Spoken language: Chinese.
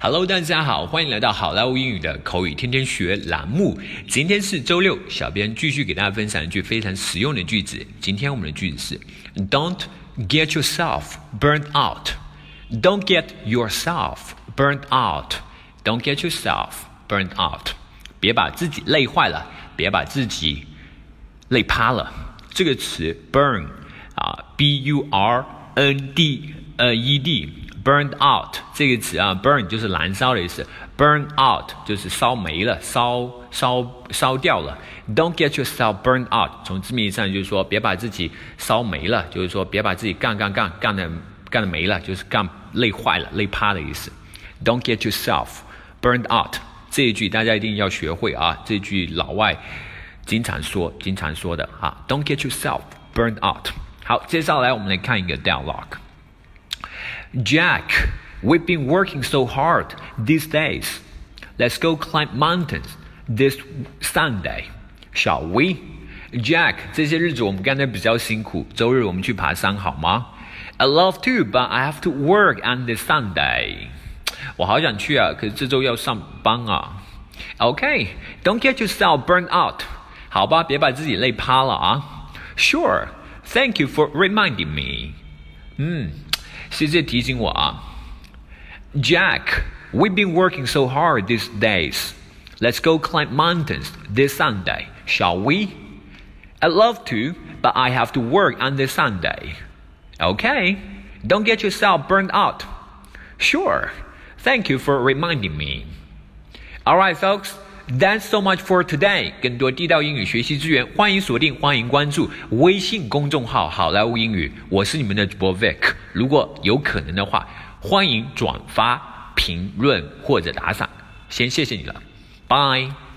Hello，大家好，欢迎来到好莱坞英语的口语天天学栏目。今天是周六，小编继续给大家分享一句非常实用的句子。今天我们的句子是：Don't get yourself burned out. Don't get yourself burned out. Don't get yourself burned out. 别把自己累坏了，别把自己累趴了。这个词 burn 啊，b u r n d 呃 e d。Burned out 这个词啊，burn 就是燃烧的意思，burn out 就是烧没了、烧烧烧掉了。Don't get yourself burned out，从字面上就是说别把自己烧没了，就是说别把自己干干干干的干的没了，就是干累坏了、累趴的意思。Don't get yourself burned out 这一句大家一定要学会啊，这句老外经常说、经常说的啊。Don't get yourself burned out。好，接下来我们来看一个 dialogue。Jack, we've been working so hard these days. Let's go climb mountains this Sunday, shall we? Jack，这些日子我们干的比较辛苦，周日我们去爬山好吗？I love to, but I have to work on this Sunday. 我好想去啊，可是这周要上班啊。Okay, don't get yourself burned out. 好吧，别把自己累趴了啊。Sure, thank you for reminding me. 嗯。 谢谢提醒我啊，Jack。We've been working so hard these days. Let's go climb mountains this Sunday, shall we? I'd love to, but I have to work on this Sunday. Okay, don't get yourself burned out. Sure. Thank you for reminding me. Alright, folks. That's so much for today。更多地道英语学习资源，欢迎锁定，欢迎关注微信公众号“好莱坞英语”。我是你们的主播 Vic。如果有可能的话，欢迎转发、评论或者打赏。先谢谢你了，，Bye。